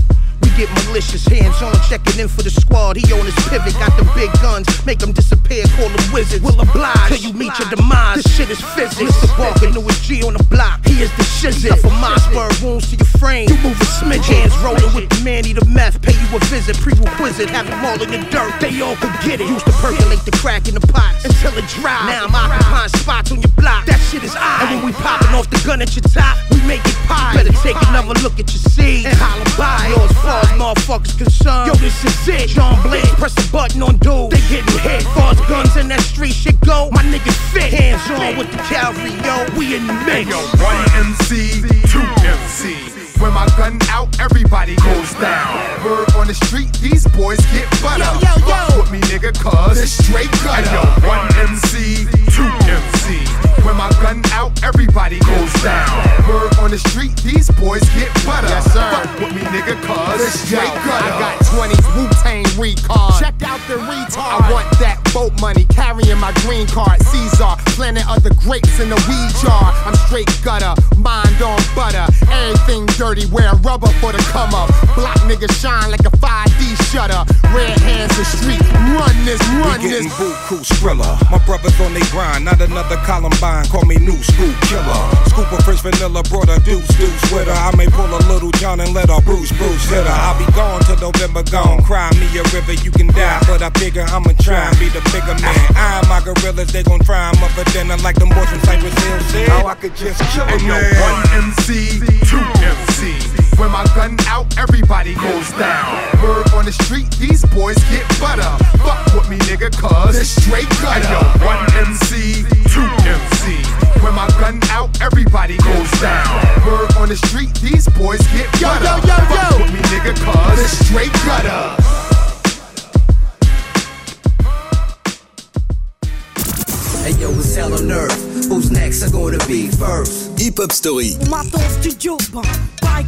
Get malicious, hands on, checking in for the squad. He on his pivot, got the big guns, make them disappear, call them wizards. Will oblige till you meet your demise. This shit is physics. Mr. Walker, newest G on the block, he is the shizzit. From my spur wounds to your frame, you move a smidge. Hands rolling with the manny, the meth, pay you a visit, prerequisite, have them all in the dirt, they all could get it. Used to percolate the crack in the pots until it dry. Now I'm occupying spots on your block, that shit is I. And when we popping off the gun at your top, we make it pie. Better take another look at your seed and holler by. Yours far as motherfuckers concerned. Yo, this is it. John Blaze, press the button on dude. They getting hit. Far as guns in that street shit go, my niggas fit. Hands on with the cavalry, yo. We in the mix. Yo, one MC, two MC. When my gun out, everybody goes down. Word on the street, these boys get butter. Yo, yo, yo. Fuck with me, nigga, cuz it's straight gutter. Hey, yo, one MC, two MC. When my gun out, everybody goes down. Word on the street, these boys get butter. Yes, sir. Fuck with me, nigga, cuz it's straight gutter. I got 20s Wu Tang recon. Check out the retard. I want that boat money, carrying my green card. Caesar, planting other grapes in the weed jar. I'm straight gutter, mind on butter. Everything dirty, wearing rubber for the come up. Block niggas shine like a 5D shutter. Red hands the street, run this, run We this. getting buku skrilla. My brothers on they grind, not another Columbine. Call me new school killer. Scoop of French vanilla, brought a deuce deuce with her. I may pull a little John and let her Bruce Bruce hit her. I'll be gone till November gone. Cry me a river, you can die. But I figure I'ma try and be the bigger man. I'm my gorillas, they gon' try 'em up for dinner like them boys from Cypress Hill said. How I could just kill 'em, Hey yo, one MC, two MC. When my gun out, everybody goes down. Word on the street, these boys get butter. Fuck with me, nigga, cuz it's straight gutter. Hey yo, one MC, two MC. When my gun out, everybody goes down. Word on the street, these boys get Yo, butter. yo, yo, Fuck yo. with me, nigga, cuz it's straight gutter. Hey yo, it's hell on earth. Who's next? Are gonna be first? Hip Hop Story, On m'attend au studio,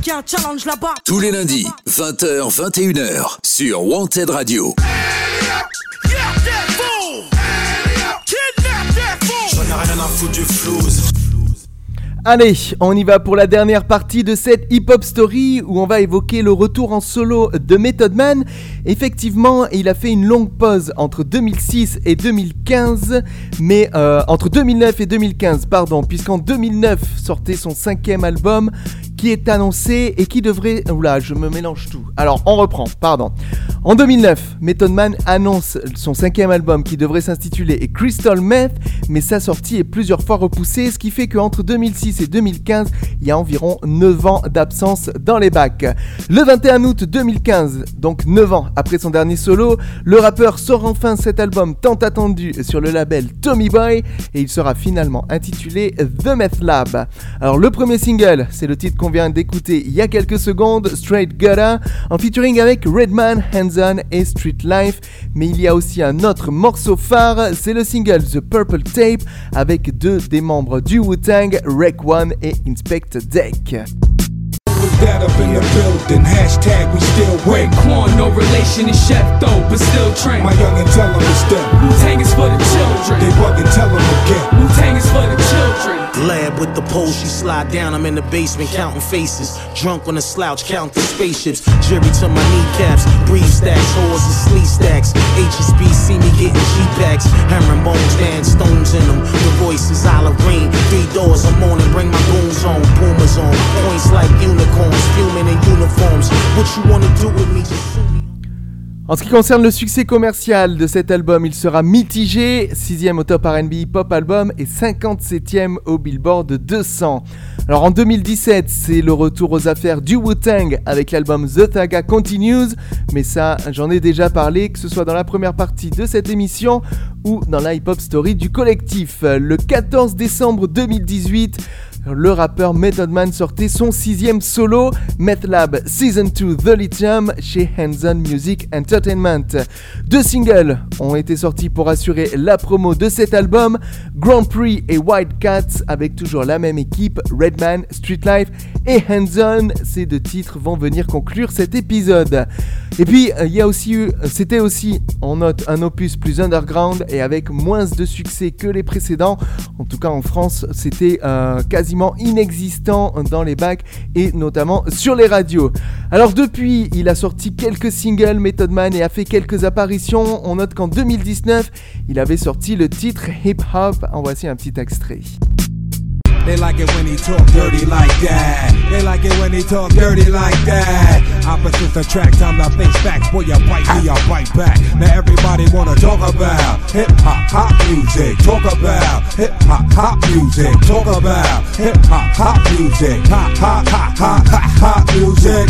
y a un challenge là-bas. tous les lundis, 20h, 21h, sur Wanted Radio. J'en ai rien à foutre du flouze. Allez, on y va pour la dernière partie de cette hip-hop story où on va évoquer le retour en solo de Method Man. Effectivement, il a fait une longue pause entre 2006 et 2015, mais euh, entre 2009 et 2015, pardon, puisqu'en 2009 sortait son cinquième album qui est annoncé et qui devrait... Oula, je me mélange tout. Alors, on reprend, pardon. En 2009, Method Man annonce son cinquième album qui devrait s'intituler Crystal Meth, mais sa sortie est plusieurs fois repoussée, ce qui fait qu'entre 2006 et 2015, il y a environ 9 ans d'absence dans les bacs. Le 21 août 2015, donc 9 ans après son dernier solo, le rappeur sort enfin cet album tant attendu sur le label Tommy Boy et il sera finalement intitulé The Meth Lab. Alors le premier single, c'est le titre qu'on vient d'écouter il y a quelques secondes, Straight Gutta, en featuring avec Redman, Hanson et Street Life, mais il y a aussi un autre morceau phare, c'est le single The Purple Tape avec deux des membres du Wu-Tang, Rec One et Inspect Deck. Was that up in the building? Hashtag we still wait. Raekwon, no relation to Chef though, but still train. My youngin' tell 'em it's them. Wu-Tang is for the children. They buggin', tell 'em again. Wu-Tang is for the children. Lab with the pole, she slide down. I'm in the basement counting faces. Drunk on a slouch, counting spaceships. Jury to my kneecaps. Breathe stacks, whores and sleeve stacks. HSB see me getting G-packs. Hammering bones, dan stones in them. The voice is olive green. Three doors, I'm on and bring my goons on. Boomers on. Points like unicorns. Fuming in uniforms. What you wanna do with me? Just En ce qui concerne le succès commercial de cet album, il sera mitigé, 6ème au top RB Pop Album et 57ème au Billboard 200. Alors en 2017, c'est le retour aux affaires du Wu-Tang avec l'album The Saga Continues, mais ça, j'en ai déjà parlé, que ce soit dans la première partie de cette émission ou dans la hip-hop story du collectif. Le 14 décembre 2018, le rappeur Method Man sortait son sixième solo, MethLab Season 2 The Lithium, chez Hands Music Entertainment. Deux singles ont été sortis pour assurer la promo de cet album, Grand Prix et White Cats, avec toujours la même équipe, Redman, Street Life et Hands Ces deux titres vont venir conclure cet épisode. Et puis, il y a aussi eu, c'était aussi, on note, un opus plus underground et avec moins de succès que les précédents. En tout cas, en France, c'était euh, quasiment inexistant dans les bacs et notamment sur les radios. Alors depuis, il a sorti quelques singles Method Man et a fait quelques apparitions. On note qu'en 2019, il avait sorti le titre Hip Hop. En voici un petit extrait. They like it when he talk dirty like that. They like it when he talk dirty like that. Opposites attract, time to face facts. Boy, you bite me, I bite back. Now everybody wanna talk about hip hop, hop music. Talk about hip hop, hop music. Talk about hip hop, hop music. Hop, hop, hop, hop, hop, hop music.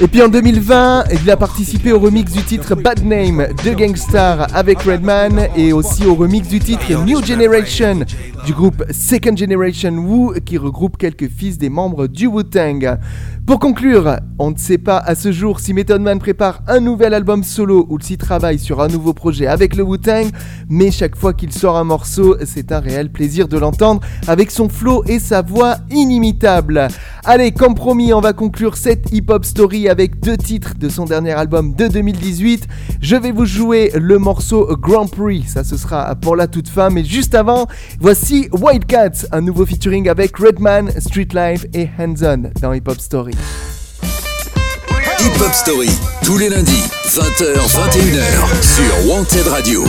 Et puis en 2020, il a participé au remix du titre Bad Name de Gangstar avec Redman et aussi au remix du titre New Generation du groupe Second Generation Wu qui regroupe quelques fils des membres du Wu-Tang. Pour conclure, on ne sait pas à ce jour si Method Man prépare un nouvel album solo ou s'il travaille sur un nouveau projet avec le Wu-Tang, mais chaque fois qu'il sort un morceau, c'est un réel plaisir de l'entendre avec son flow et sa voix inimitable. Allez, comme promis, on va conclure cette hip-hop story avec deux titres de son dernier album de 2018. Je vais vous jouer le morceau Grand Prix, ça ce sera pour la toute fin, mais juste avant, voici Wildcats, un nouveau featuring avec Redman, Street Life et Hands dans Hip Hop Story. Hip Hop Story, tous les lundis, 20h, 21h, sur Wanted Radio.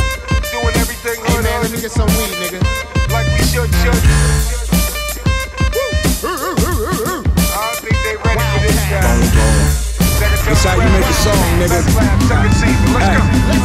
Song, nigga. Hey,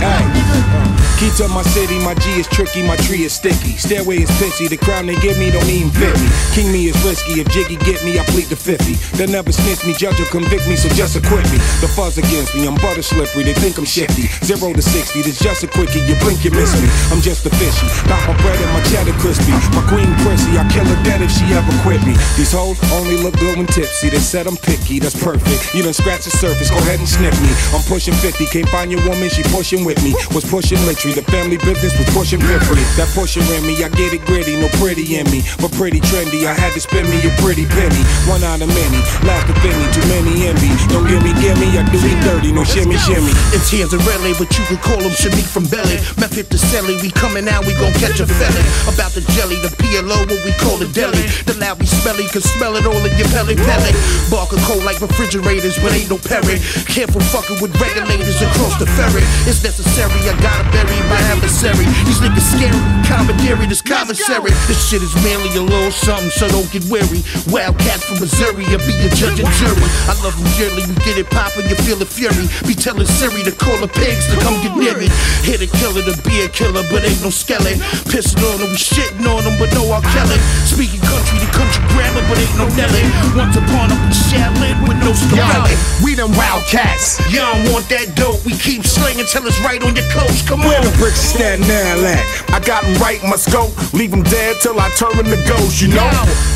hey. Key to my city, my G is tricky, my tree is sticky. Stairway is pissy, the crown they give me don't even fit me. King me is risky, if Jiggy get me, I plead the 50. They'll never snitch me, judge or convict me, so just acquit me. The fuzz against me, I'm butter slippery, they think I'm shifty. Zero to 60, this just a quickie, you blink, you miss me. I'm just a fishy, got my bread and my cheddar crispy. My queen prissy, I kill her dead if she ever quit me. These hoes only look good when tipsy, they said I'm picky, that's perfect. You done scratch the surface, go ahead and sniff me. I'm pushing 50, can't find your woman, she pushing with me. Was pushing literally, the family business was pushing piffly. That pushing in me, I get it gritty, no pretty in me, but pretty trendy. I had to spend me a pretty penny, one out of many. Last of any, too many envy. Don't give me, give me, I do it dirty, no shimmy, shimmy. It's here to really, but you can call him Shameek from Belly. Method to Selly, we coming out, we gon' catch a felly. About the jelly, the PLO, what we call the deli. The loud we smelly, can smell it all in your belly, belly. Barker cold like refrigerators, but ain't no Perry. Careful fucking with regulators across the ferry. It's necessary, I gotta bury my adversary. These niggas scary, commentary, this commissary. This shit is merely a little something, so don't get weary. Wildcats from Missouri, I'll be a judge and jury. I love them dearly, you get it poppin', you feel the fury. Be telling Siri to call the pigs to come get near me. Hit a killer to be a killer, but ain't no skeleton. Pissing on them, we shitting on them, but no R. Kelly. Speaking country to country grammar, but ain't no Nelly. Once upon a Shaolin with no Scarelli. We them wildcats. Y'all want that dope, we keep slinging till it's right on your coach. Come on. The bricks stand now at? I got 'em right, must go. Leave 'em dead till I turn to ghosts, you know?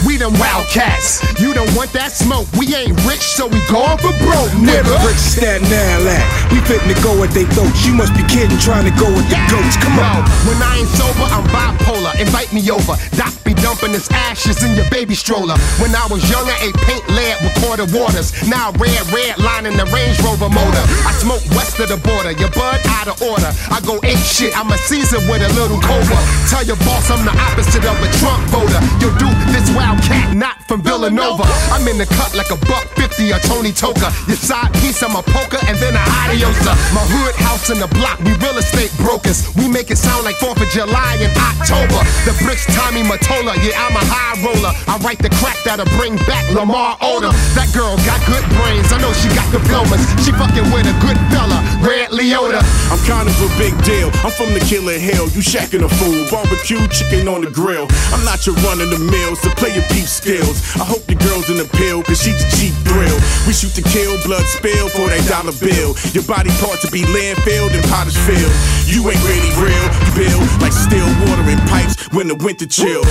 We them wildcats. You don't want that smoke. We ain't rich, so we going for broke, nigga. bricks stand now at? We fitting to go at they throats. You must be kidding, trying to go with the goats. Come Yo, on. when I ain't sober, I'm bipolar. Invite me over. Doc be dumping his ashes in your baby stroller. When I was younger, ate paint lead with quarter waters. Now red, red line in the Range Rover motor. I smoke west of the border. Your bud out of order. I go ape shit. I'm a Caesar with a little cobra. Tell your boss I'm the opposite of a Trump voter. Yo, dude, this wildcat not from Villanova. I'm in the cut like a buck fifty or Tony Toka. Your side piece, I'm a poker and then a adiosa. My hood house in the block, we real estate brokers. We make it sound like 4th of July in October. The bricks Tommy Mottola, yeah, I'm a high roller. I write the crack that'll bring back Lamar Odom. That girl got good brains, I know she got diplomas. She fucking with a good fella, Red Leota. I'm kind of a big deal. I'm from the killer hill. You shacking a fool. Barbecue chicken on the grill. I'm not your run the mills to play your peep skills. I hope the girl's in the pill, cause she's a cheap thrill. We shoot to kill, blood spill for that dollar bill. Your body part to be landfilled and potter's filled. You ain't really real. You build like still water in pipes when the winter chill.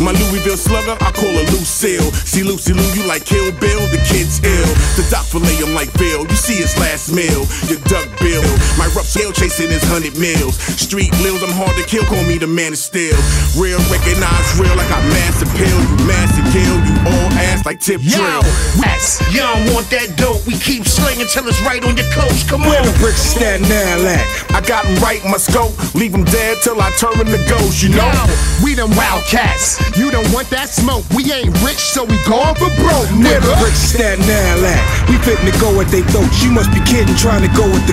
My Louisville slugger, I call her Lucille. See Lucy Lou, you like Kill Bill, the kid's ill. The doc fillet him like Bill. You see his last meal, your duck bill. My rough scale chasing his hundred mils. Street lils, I'm hard to kill, call me the man of steel. Real, recognize real, like I mass appeal. You mass and kill, you all ass like tip Yo, drill. Wes, you don't want that dope. We keep slinging till it's right on your coast. Come Where on. the bricks stand now at? I got 'em right in my scope. Leave 'em dead till I turn turn 'em to ghosts, you know? We them wildcats. You don't want that smoke. We ain't rich, so we going for broke, Where the nigga. bricks stand now at? We fitting to go at they throats. You must be kidding, trying to go with the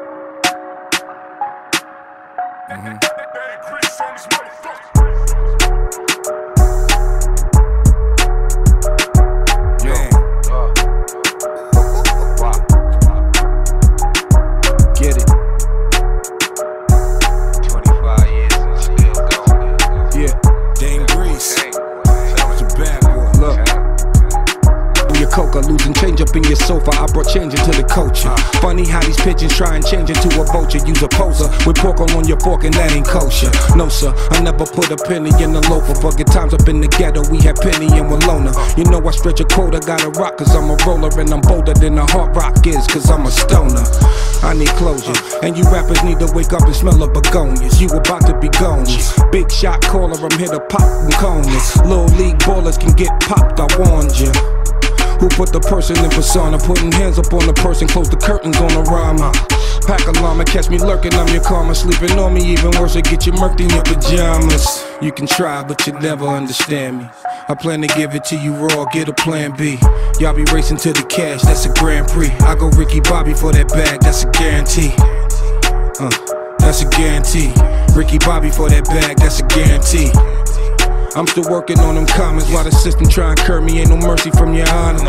Change into a vulture. Use a poser with pork on your fork, and that ain't kosher. No, sir, I never put a penny in the loafer. For good times up in the ghetto, we had Penny and Walona. You know I stretch a quota, got a rock, cause I'm a roller, and I'm bolder than a hard rock is, cause I'm a stoner. I need closure, and you rappers need to wake up and smell of begonias. You about to be gone. Big shot caller, I'm here to pop them corners. Little league ballers can get popped, I warned you. Who put the person in persona? Putting hands up on the person, close the curtains on the rhyme. Pack a llama, catch me lurking, I'm your karma. Sleeping on me, even worse, I get you murked in your pajamas. You can try, but you never understand me. I plan to give it to you raw, get a plan B. Y'all be racing to the cash, that's a Grand Prix. I go Ricky Bobby for that bag, that's a guarantee. Uh, that's a guarantee. Ricky Bobby for that bag, that's a guarantee. I'm still working on them comments while the system try and curb me. Ain't no mercy from your honor.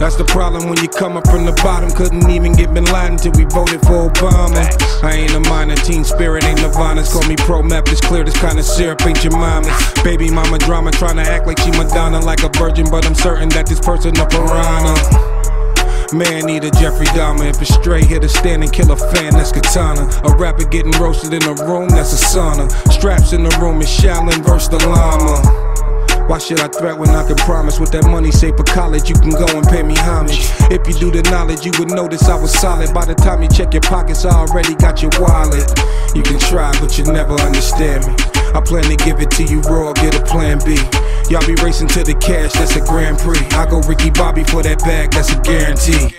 That's the problem when you come up from the bottom. Couldn't even get Bin Laden till we voted for Obama. I ain't a minor, teen spirit ain't Nirvana's. Call me pro map, it's clear this kind of syrup ain't your mama's. Baby mama drama trying to act like she Madonna, like a virgin, but I'm certain that this person a piranha. Man, need a Jeffrey Dahmer. If it's straight, hit a stand and kill a fan, that's katana. A rapper getting roasted in a room, that's a sauna. Straps in the room is Shaolin versus the llama. Why should I threat when I can promise? With that money saved for college, you can go and pay me homage. If you do the knowledge, you would notice I was solid. By the time you check your pockets, I already got your wallet. You can try, but you never understand me. I plan to give it to you raw, get a plan B. Y'all be racing to the cash, that's a Grand Prix. I go Ricky Bobby for that bag, that's a guarantee.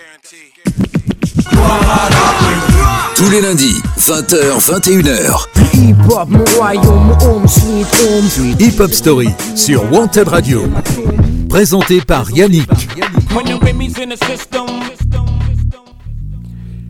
Tous les lundis, 20h, 21h, Hip Hop, mon royaume, home sweet home. Hip Hop Story sur Wanted Radio. Présenté par Yannick. When the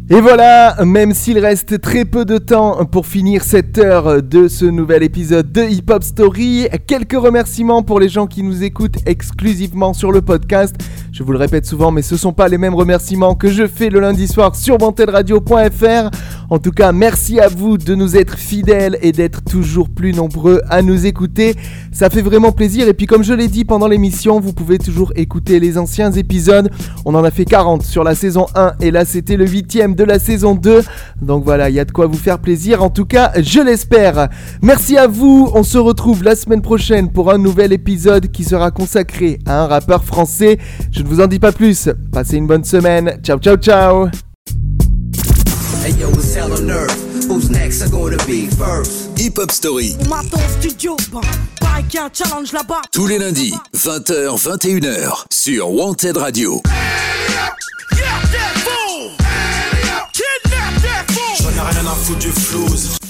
Et voilà, même s'il reste très peu de temps pour finir cette heure de ce nouvel épisode de Hip Hop Story, quelques remerciements pour les gens qui nous écoutent exclusivement sur le podcast. Je vous le répète souvent, mais ce ne sont pas les mêmes remerciements que je fais le lundi soir sur vantelradio.fr. En tout cas, merci à vous de nous être fidèles et d'être toujours plus nombreux à nous écouter. Ça fait vraiment plaisir. Et puis, comme je l'ai dit pendant l'émission, vous pouvez toujours écouter les anciens épisodes. On en a fait 40 sur la saison 1 et là, c'était le huitième de la saison 2. Donc voilà, il y a de quoi vous faire plaisir. En tout cas, je l'espère. Merci à vous. On se retrouve la semaine prochaine pour un nouvel épisode qui sera consacré à un rappeur français. Je ne vous en dis pas plus. Passez une bonne semaine. Ciao, ciao, ciao. Hip Hop Story, bah, tous les lundis, 20h, 21h, sur Wanted Radio. Ai rien à foutre du flouze.